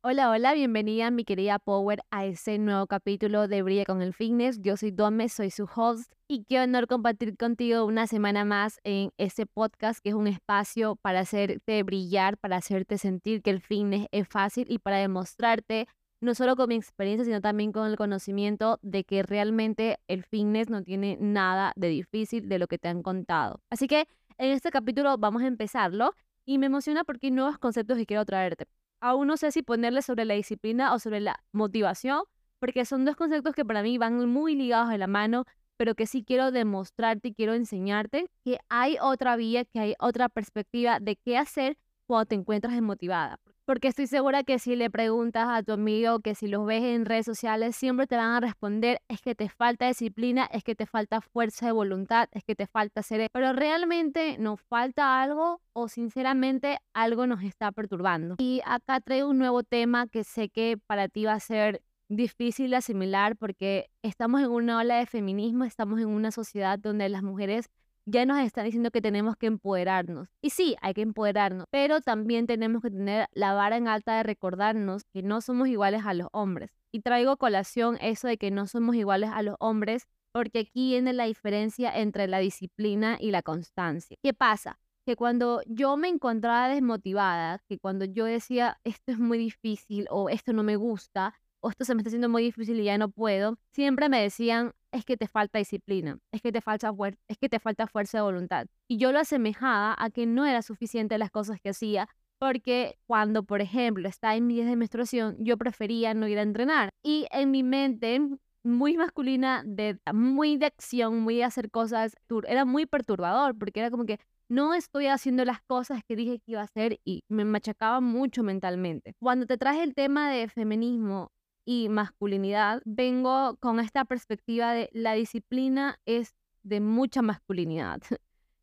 Hola, hola, bienvenida mi querida Power a este nuevo capítulo de Brilla con el Fitness. Yo soy Dome, soy su host y qué honor compartir contigo una semana más en este podcast que es un espacio para hacerte brillar, para hacerte sentir que el fitness es fácil y para demostrarte no solo con mi experiencia, sino también con el conocimiento de que realmente el fitness no tiene nada de difícil de lo que te han contado. Así que en este capítulo vamos a empezarlo y me emociona porque hay nuevos conceptos que quiero traerte aún no sé si ponerle sobre la disciplina o sobre la motivación, porque son dos conceptos que para mí van muy ligados de la mano, pero que sí quiero demostrarte y quiero enseñarte que hay otra vía, que hay otra perspectiva de qué hacer cuando te encuentras desmotivada porque estoy segura que si le preguntas a tu amigo, que si los ves en redes sociales, siempre te van a responder, es que te falta disciplina, es que te falta fuerza de voluntad, es que te falta ser... Pero realmente nos falta algo o sinceramente algo nos está perturbando. Y acá traigo un nuevo tema que sé que para ti va a ser difícil de asimilar porque estamos en una ola de feminismo, estamos en una sociedad donde las mujeres ya nos están diciendo que tenemos que empoderarnos. Y sí, hay que empoderarnos, pero también tenemos que tener la vara en alta de recordarnos que no somos iguales a los hombres. Y traigo colación eso de que no somos iguales a los hombres porque aquí viene la diferencia entre la disciplina y la constancia. ¿Qué pasa? Que cuando yo me encontraba desmotivada, que cuando yo decía esto es muy difícil o esto no me gusta, o esto se me está haciendo muy difícil y ya no puedo, siempre me decían, es que te falta disciplina, es que te falta, es que te falta fuerza de voluntad. Y yo lo asemejaba a que no era suficiente las cosas que hacía, porque cuando, por ejemplo, estaba en mi día de menstruación, yo prefería no ir a entrenar. Y en mi mente, muy masculina, de, muy de acción, muy de hacer cosas, era muy perturbador, porque era como que no estoy haciendo las cosas que dije que iba a hacer y me machacaba mucho mentalmente. Cuando te traje el tema de feminismo, y masculinidad, vengo con esta perspectiva de la disciplina es de mucha masculinidad.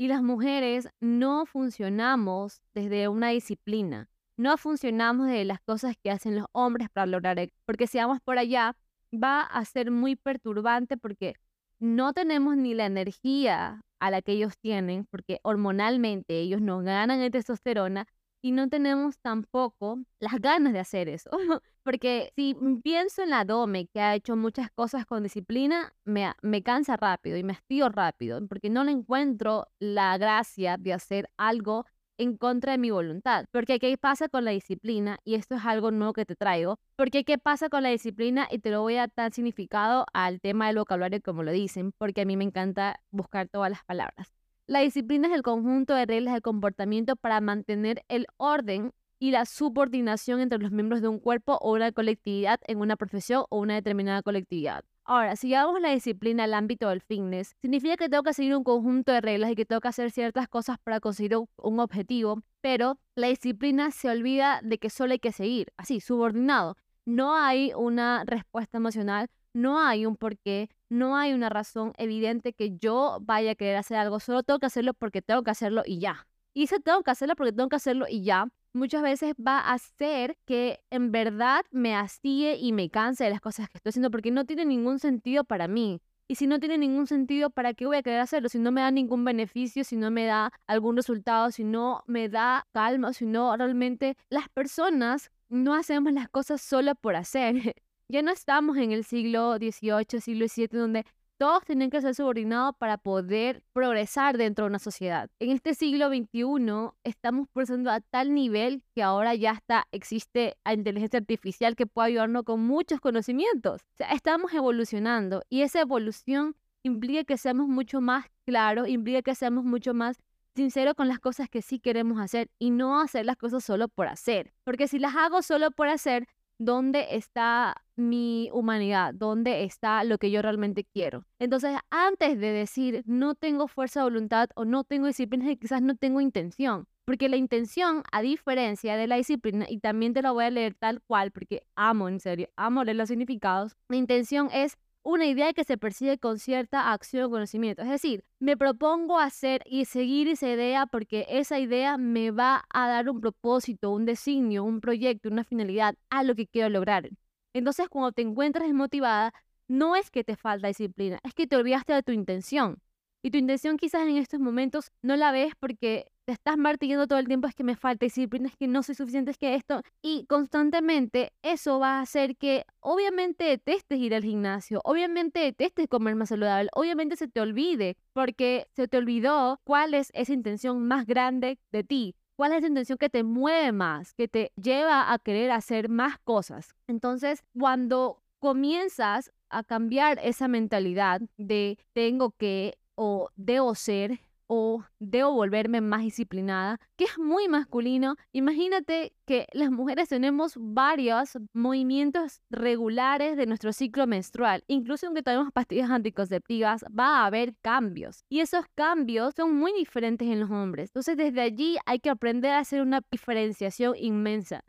Y las mujeres no funcionamos desde una disciplina, no funcionamos de las cosas que hacen los hombres para lograr, porque si vamos por allá, va a ser muy perturbante porque no tenemos ni la energía a la que ellos tienen, porque hormonalmente ellos no ganan de testosterona, y no tenemos tampoco las ganas de hacer eso. Porque si pienso en la Dome, que ha hecho muchas cosas con disciplina, me, me cansa rápido y me hastío rápido, porque no le encuentro la gracia de hacer algo en contra de mi voluntad. Porque ¿qué pasa con la disciplina? Y esto es algo nuevo que te traigo. Porque ¿qué pasa con la disciplina? Y te lo voy a dar significado al tema del vocabulario como lo dicen, porque a mí me encanta buscar todas las palabras. La disciplina es el conjunto de reglas de comportamiento para mantener el orden y la subordinación entre los miembros de un cuerpo o una colectividad en una profesión o una determinada colectividad. Ahora, si llevamos la disciplina al ámbito del fitness, significa que tengo que seguir un conjunto de reglas y que tengo que hacer ciertas cosas para conseguir un objetivo, pero la disciplina se olvida de que solo hay que seguir, así, subordinado. No hay una respuesta emocional, no hay un porqué, no hay una razón evidente que yo vaya a querer hacer algo, solo tengo que hacerlo porque tengo que hacerlo y ya. Y si tengo que hacerlo porque tengo que hacerlo y ya, muchas veces va a hacer que en verdad me hastíe y me canse de las cosas que estoy haciendo porque no tiene ningún sentido para mí. Y si no tiene ningún sentido, ¿para qué voy a querer hacerlo? Si no me da ningún beneficio, si no me da algún resultado, si no me da calma, si no realmente las personas no hacemos las cosas solo por hacer. Ya no estamos en el siglo XVIII, siglo XVII, donde todos tienen que ser subordinados para poder progresar dentro de una sociedad. En este siglo XXI estamos progresando a tal nivel que ahora ya está, existe la inteligencia artificial que puede ayudarnos con muchos conocimientos. O sea, estamos evolucionando y esa evolución implica que seamos mucho más claros, implica que seamos mucho más sinceros con las cosas que sí queremos hacer y no hacer las cosas solo por hacer. Porque si las hago solo por hacer, ¿dónde está mi humanidad? ¿Dónde está lo que yo realmente quiero? Entonces, antes de decir no tengo fuerza de voluntad o no tengo disciplina, quizás no tengo intención. Porque la intención, a diferencia de la disciplina, y también te lo voy a leer tal cual, porque amo, en serio, amo leer los significados, la intención es una idea que se persigue con cierta acción o conocimiento. Es decir, me propongo hacer y seguir esa idea porque esa idea me va a dar un propósito, un designio, un proyecto, una finalidad a lo que quiero lograr. Entonces, cuando te encuentras desmotivada, no es que te falta disciplina, es que te olvidaste de tu intención. Y tu intención quizás en estos momentos no la ves porque te estás martillando todo el tiempo, es que me falta disciplina, es que no soy suficiente, es que esto. Y constantemente eso va a hacer que obviamente detestes ir al gimnasio, obviamente detestes comer más saludable, obviamente se te olvide, porque se te olvidó cuál es esa intención más grande de ti. ¿Cuál es esa intención que te mueve más, que te lleva a querer hacer más cosas? Entonces, cuando comienzas a cambiar esa mentalidad de tengo que o debo ser o debo volverme más disciplinada, que es muy masculino. Imagínate que las mujeres tenemos varios movimientos regulares de nuestro ciclo menstrual. Incluso aunque tenemos pastillas anticonceptivas, va a haber cambios. Y esos cambios son muy diferentes en los hombres. Entonces desde allí hay que aprender a hacer una diferenciación inmensa.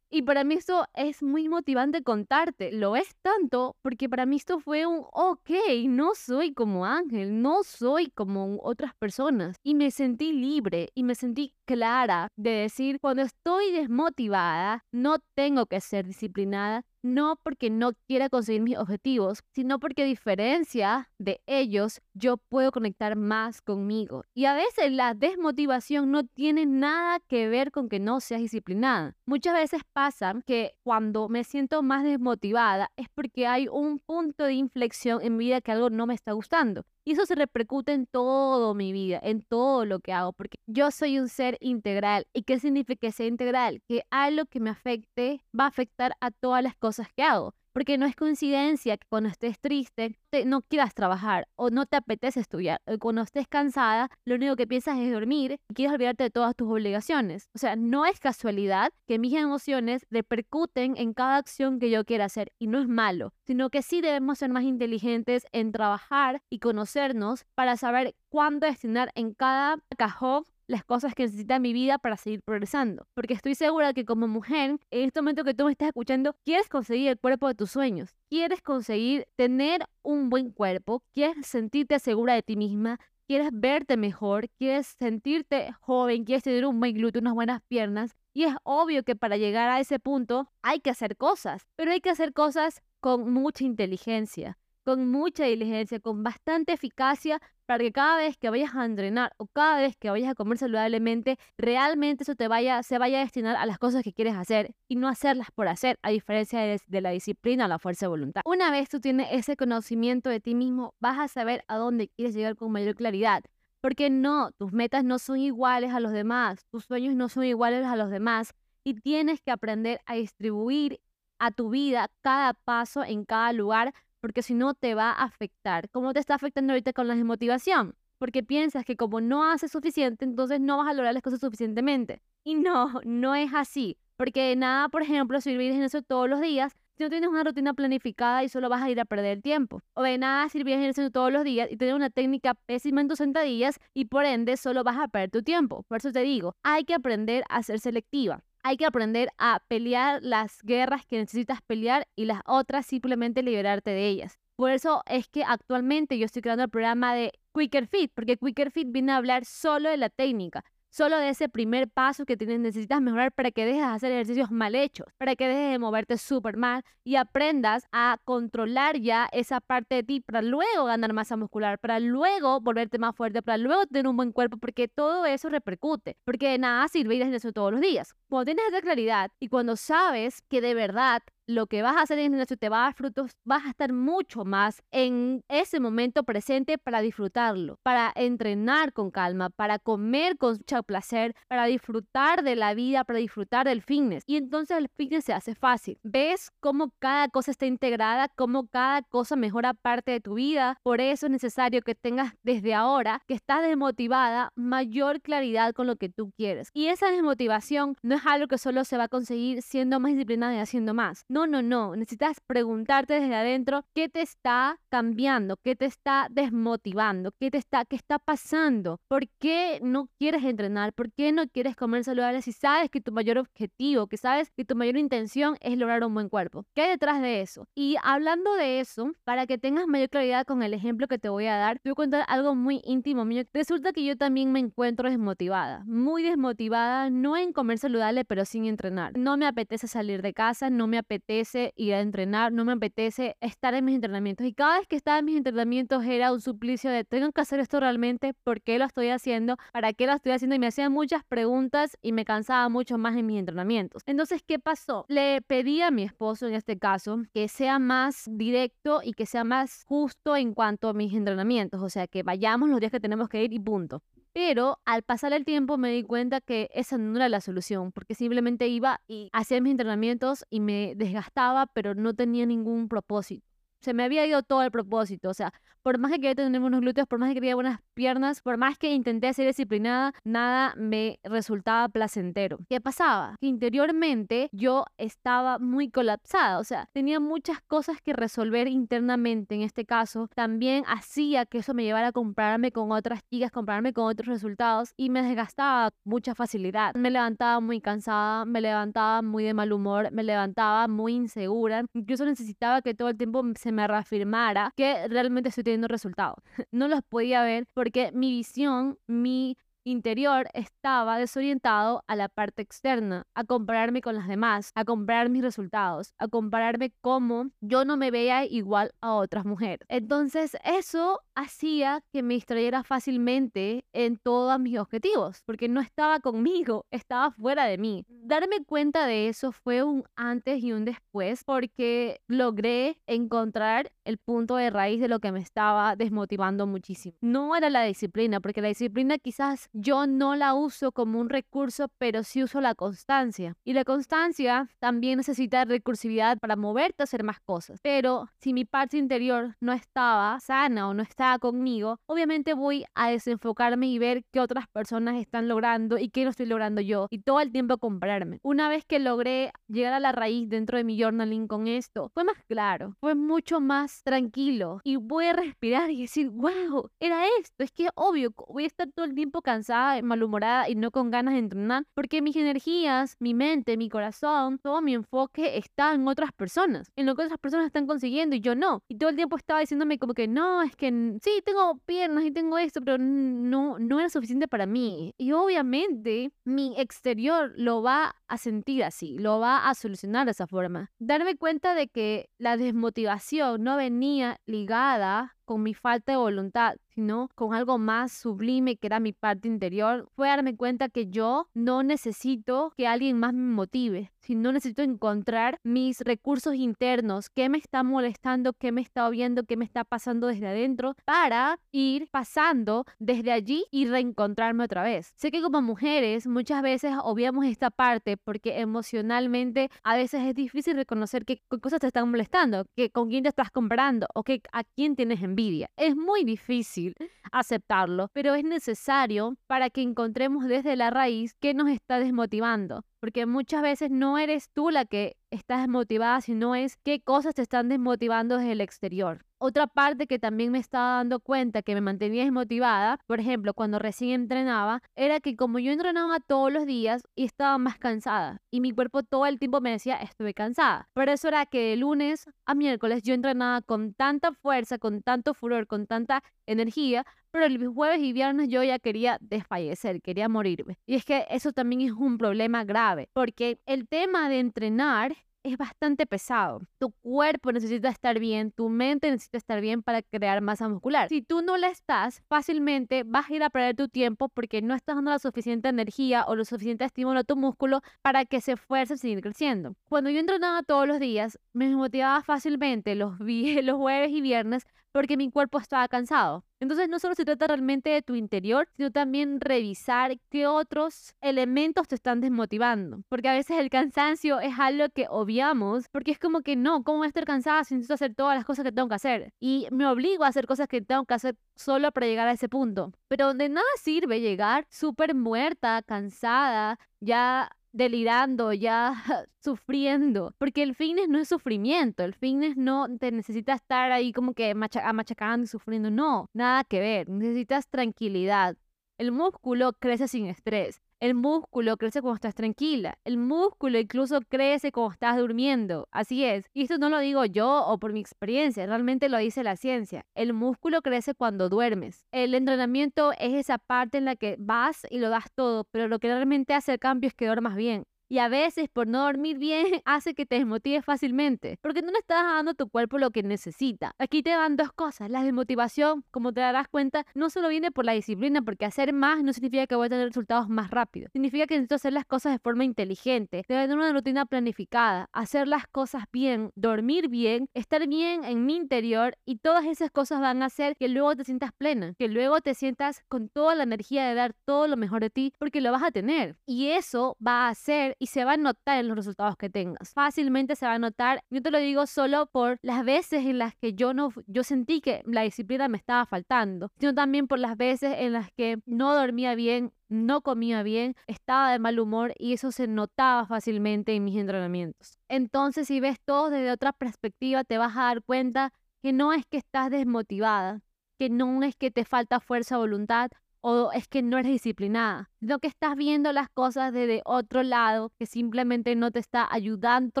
Y para mí esto es muy motivante contarte. Lo es tanto porque para mí esto fue un, ok, no soy como Ángel, no soy como otras personas. Y me sentí libre y me sentí clara de decir, cuando estoy desmotivada, no tengo que ser disciplinada, no porque no quiera conseguir mis objetivos, sino porque a diferencia de ellos, yo puedo conectar más conmigo. Y a veces la desmotivación no tiene nada que ver con que no seas disciplinada. Muchas veces pasa que cuando me siento más desmotivada es porque hay un punto de inflexión en mi vida que algo no me está gustando. Y eso se repercute en todo mi vida, en todo lo que hago, porque yo soy un ser integral. ¿Y qué significa que sea integral? Que algo que me afecte va a afectar a todas las cosas que hago. Porque no es coincidencia que cuando estés triste no quieras trabajar o no te apetece estudiar. O cuando estés cansada, lo único que piensas es dormir y quieres olvidarte de todas tus obligaciones. O sea, no es casualidad que mis emociones repercuten en cada acción que yo quiera hacer y no es malo, sino que sí debemos ser más inteligentes en trabajar y conocernos para saber cuándo destinar en cada cajón las cosas que necesita mi vida para seguir progresando. Porque estoy segura que como mujer, en este momento que tú me estás escuchando, quieres conseguir el cuerpo de tus sueños. Quieres conseguir tener un buen cuerpo, quieres sentirte segura de ti misma, quieres verte mejor, quieres sentirte joven, quieres tener un buen glúteo, unas buenas piernas. Y es obvio que para llegar a ese punto hay que hacer cosas, pero hay que hacer cosas con mucha inteligencia con mucha diligencia, con bastante eficacia, para que cada vez que vayas a entrenar o cada vez que vayas a comer saludablemente, realmente eso te vaya, se vaya a destinar a las cosas que quieres hacer y no hacerlas por hacer, a diferencia de, de la disciplina o la fuerza de voluntad. Una vez tú tienes ese conocimiento de ti mismo, vas a saber a dónde quieres llegar con mayor claridad. Porque no, tus metas no son iguales a los demás, tus sueños no son iguales a los demás y tienes que aprender a distribuir a tu vida cada paso en cada lugar porque si no te va a afectar. ¿Cómo te está afectando ahorita con la desmotivación? Porque piensas que como no haces suficiente, entonces no vas a lograr las cosas suficientemente. Y no, no es así. Porque nada, por ejemplo, servir en eso todos los días si no tienes una rutina planificada y solo vas a ir a perder tiempo. O de nada sirve eso todos los días y tener una técnica pésima en tus sentadillas y por ende solo vas a perder tu tiempo. Por eso te digo, hay que aprender a ser selectiva hay que aprender a pelear las guerras que necesitas pelear y las otras simplemente liberarte de ellas. Por eso es que actualmente yo estoy creando el programa de Quicker Fit, porque Quicker Fit viene a hablar solo de la técnica, solo de ese primer paso que tienes, necesitas mejorar para que dejes de hacer ejercicios mal hechos, para que dejes de moverte súper mal y aprendas a controlar ya esa parte de ti para luego ganar masa muscular, para luego volverte más fuerte, para luego tener un buen cuerpo, porque todo eso repercute, porque de nada sirve ir a eso todos los días. Cuando tienes esa claridad y cuando sabes que de verdad lo que vas a hacer en el gimnasio te va a dar frutos, vas a estar mucho más en ese momento presente para disfrutarlo, para entrenar con calma, para comer con mucho placer, para disfrutar de la vida, para disfrutar del fitness. Y entonces el fitness se hace fácil. Ves cómo cada cosa está integrada, cómo cada cosa mejora parte de tu vida. Por eso es necesario que tengas desde ahora, que estás desmotivada, mayor claridad con lo que tú quieres. Y esa desmotivación no es algo que solo se va a conseguir siendo más disciplinada y haciendo más no, no, no. Necesitas preguntarte desde adentro qué te está cambiando, qué te está desmotivando, qué te está, qué está pasando, por qué no quieres entrenar, por qué no quieres comer saludable si sabes que tu mayor objetivo, que sabes que tu mayor intención es lograr un buen cuerpo. ¿Qué hay detrás de eso? Y hablando de eso, para que tengas mayor claridad con el ejemplo que te voy a dar, te voy a contar algo muy íntimo mío. Resulta que yo también me encuentro desmotivada, muy desmotivada, no en comer saludable, pero sin entrenar. No me apetece salir de casa, no me apetece apetece ir a entrenar, no me apetece estar en mis entrenamientos. Y cada vez que estaba en mis entrenamientos era un suplicio de, tengo que hacer esto realmente, ¿por qué lo estoy haciendo? ¿Para qué lo estoy haciendo? Y me hacían muchas preguntas y me cansaba mucho más en mis entrenamientos. Entonces, ¿qué pasó? Le pedí a mi esposo en este caso que sea más directo y que sea más justo en cuanto a mis entrenamientos, o sea, que vayamos los días que tenemos que ir y punto. Pero al pasar el tiempo me di cuenta que esa no era la solución, porque simplemente iba y hacía mis entrenamientos y me desgastaba, pero no tenía ningún propósito se me había ido todo el propósito. O sea, por más que quería tener buenos glúteos, por más que quería buenas piernas, por más que intenté ser disciplinada, nada me resultaba placentero. ¿Qué pasaba? Que interiormente yo estaba muy colapsada. O sea, tenía muchas cosas que resolver internamente. En este caso, también hacía que eso me llevara a compararme con otras chicas, compararme con otros resultados y me desgastaba mucha facilidad. Me levantaba muy cansada, me levantaba muy de mal humor, me levantaba muy insegura. Incluso necesitaba que todo el tiempo se me reafirmara que realmente estoy teniendo resultados. No los podía ver porque mi visión, mi interior estaba desorientado a la parte externa, a compararme con las demás, a comparar mis resultados, a compararme cómo yo no me veía igual a otras mujeres. Entonces eso hacía que me distrayera fácilmente en todos mis objetivos, porque no estaba conmigo, estaba fuera de mí. Darme cuenta de eso fue un antes y un después, porque logré encontrar el punto de raíz de lo que me estaba desmotivando muchísimo. No era la disciplina, porque la disciplina quizás yo no la uso como un recurso, pero sí uso la constancia. Y la constancia también necesita recursividad para moverte a hacer más cosas. Pero si mi parte interior no estaba sana o no estaba conmigo, obviamente voy a desenfocarme y ver qué otras personas están logrando y qué no estoy logrando yo. Y todo el tiempo compararme. Una vez que logré llegar a la raíz dentro de mi journaling con esto, fue más claro, fue mucho más tranquilo. Y voy a respirar y decir, wow, era esto. Es que obvio, voy a estar todo el tiempo cansado malhumorada y no con ganas de entrenar, porque mis energías, mi mente, mi corazón, todo mi enfoque está en otras personas, en lo que otras personas están consiguiendo y yo no. Y todo el tiempo estaba diciéndome como que no, es que sí, tengo piernas y tengo esto, pero no, no era suficiente para mí. Y obviamente mi exterior lo va a sentir así, lo va a solucionar de esa forma. Darme cuenta de que la desmotivación no venía ligada con mi falta de voluntad, sino con algo más sublime que era mi parte interior, fue darme cuenta que yo no necesito que alguien más me motive, sino necesito encontrar mis recursos internos, qué me está molestando, qué me está viendo, qué me está pasando desde adentro, para ir pasando desde allí y reencontrarme otra vez. Sé que como mujeres muchas veces obviamos esta parte porque emocionalmente a veces es difícil reconocer qué cosas te están molestando, que con quién te estás comparando o que a quién tienes en Es muy difícil aceptarlo, pero es necesario para que encontremos desde la raíz qué nos está desmotivando porque muchas veces no eres tú la que estás desmotivada, sino es qué cosas te están desmotivando desde el exterior. Otra parte que también me estaba dando cuenta que me mantenía desmotivada, por ejemplo, cuando recién entrenaba, era que como yo entrenaba todos los días y estaba más cansada y mi cuerpo todo el tiempo me decía estoy cansada. Por eso era que de lunes a miércoles yo entrenaba con tanta fuerza, con tanto furor, con tanta energía, pero el jueves y viernes yo ya quería desfallecer, quería morirme. Y es que eso también es un problema grave, porque el tema de entrenar es bastante pesado. Tu cuerpo necesita estar bien, tu mente necesita estar bien para crear masa muscular. Si tú no la estás, fácilmente vas a ir a perder tu tiempo porque no estás dando la suficiente energía o lo suficiente estímulo a tu músculo para que se esfuerce a seguir creciendo. Cuando yo entrenaba todos los días, me motivaba fácilmente los, los jueves y viernes porque mi cuerpo estaba cansado. Entonces no solo se trata realmente de tu interior, sino también revisar qué otros elementos te están desmotivando. Porque a veces el cansancio es algo que obviamos, porque es como que no, ¿cómo voy a estar cansada si necesito hacer todas las cosas que tengo que hacer? Y me obligo a hacer cosas que tengo que hacer solo para llegar a ese punto. Pero de nada sirve llegar súper muerta, cansada, ya delirando, ya sufriendo, porque el fitness no es sufrimiento, el fitness no te necesita estar ahí como que machacando y sufriendo, no, nada que ver, necesitas tranquilidad. El músculo crece sin estrés. El músculo crece cuando estás tranquila. El músculo incluso crece cuando estás durmiendo. Así es. Y esto no lo digo yo o por mi experiencia, realmente lo dice la ciencia. El músculo crece cuando duermes. El entrenamiento es esa parte en la que vas y lo das todo, pero lo que realmente hace el cambio es que duermas bien. Y a veces por no dormir bien hace que te desmotives fácilmente, porque no le estás dando a tu cuerpo lo que necesita. Aquí te dan dos cosas. La desmotivación, como te darás cuenta, no solo viene por la disciplina, porque hacer más no significa que voy a tener resultados más rápido. Significa que necesito hacer las cosas de forma inteligente, tener una rutina planificada, hacer las cosas bien, dormir bien, estar bien en mi interior y todas esas cosas van a hacer que luego te sientas plena, que luego te sientas con toda la energía de dar todo lo mejor de ti, porque lo vas a tener. Y eso va a hacer y se va a notar en los resultados que tengas. Fácilmente se va a notar. Yo te lo digo solo por las veces en las que yo no yo sentí que la disciplina me estaba faltando, sino también por las veces en las que no dormía bien, no comía bien, estaba de mal humor y eso se notaba fácilmente en mis entrenamientos. Entonces, si ves todo desde otra perspectiva, te vas a dar cuenta que no es que estás desmotivada, que no es que te falta fuerza o voluntad o es que no eres disciplinada, sino que estás viendo las cosas desde otro lado que simplemente no te está ayudando a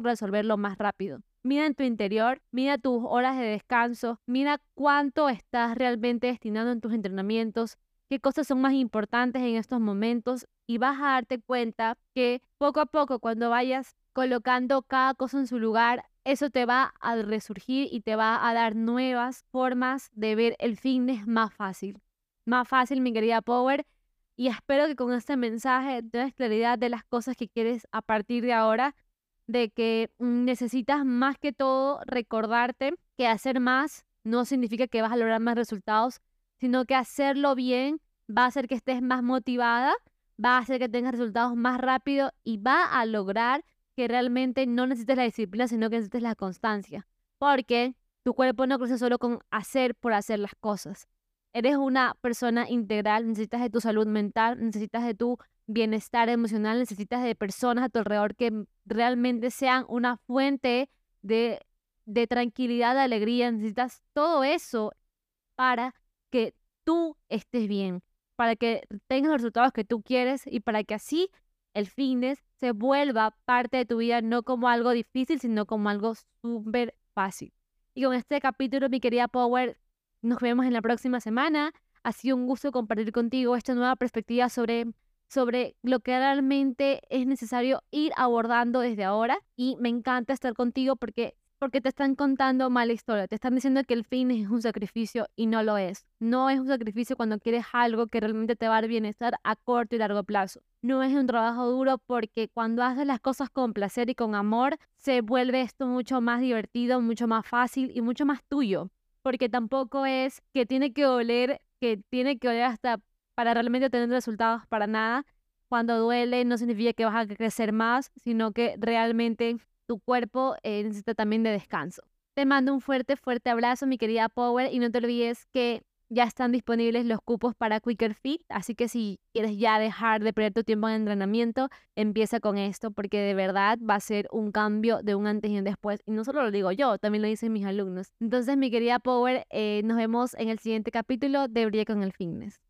resolverlo más rápido. Mira en tu interior, mira tus horas de descanso, mira cuánto estás realmente destinando en tus entrenamientos, qué cosas son más importantes en estos momentos y vas a darte cuenta que poco a poco cuando vayas colocando cada cosa en su lugar, eso te va a resurgir y te va a dar nuevas formas de ver el fitness más fácil más fácil, mi querida Power. Y espero que con este mensaje tengas claridad de las cosas que quieres a partir de ahora, de que necesitas más que todo recordarte que hacer más no significa que vas a lograr más resultados, sino que hacerlo bien va a hacer que estés más motivada, va a hacer que tengas resultados más rápido y va a lograr que realmente no necesites la disciplina, sino que necesites la constancia. Porque tu cuerpo no crece solo con hacer por hacer las cosas eres una persona integral, necesitas de tu salud mental, necesitas de tu bienestar emocional, necesitas de personas a tu alrededor que realmente sean una fuente de, de tranquilidad, de alegría, necesitas todo eso para que tú estés bien, para que tengas los resultados que tú quieres y para que así el fitness se vuelva parte de tu vida, no como algo difícil, sino como algo súper fácil. Y con este capítulo, mi querida Power, nos vemos en la próxima semana. Ha sido un gusto compartir contigo esta nueva perspectiva sobre, sobre lo que realmente es necesario ir abordando desde ahora. Y me encanta estar contigo porque porque te están contando mala historia, te están diciendo que el fin es un sacrificio y no lo es. No es un sacrificio cuando quieres algo que realmente te va a dar bienestar a corto y largo plazo. No es un trabajo duro porque cuando haces las cosas con placer y con amor, se vuelve esto mucho más divertido, mucho más fácil y mucho más tuyo porque tampoco es que tiene que oler, que tiene que oler hasta para realmente tener resultados para nada. Cuando duele no significa que vas a crecer más, sino que realmente tu cuerpo eh, necesita también de descanso. Te mando un fuerte, fuerte abrazo, mi querida Power, y no te olvides que ya están disponibles los cupos para Quicker Fit, así que si quieres ya dejar de perder tu tiempo en entrenamiento, empieza con esto porque de verdad va a ser un cambio de un antes y un después. Y no solo lo digo yo, también lo dicen mis alumnos. Entonces, mi querida Power, eh, nos vemos en el siguiente capítulo de Brilla con el Fitness.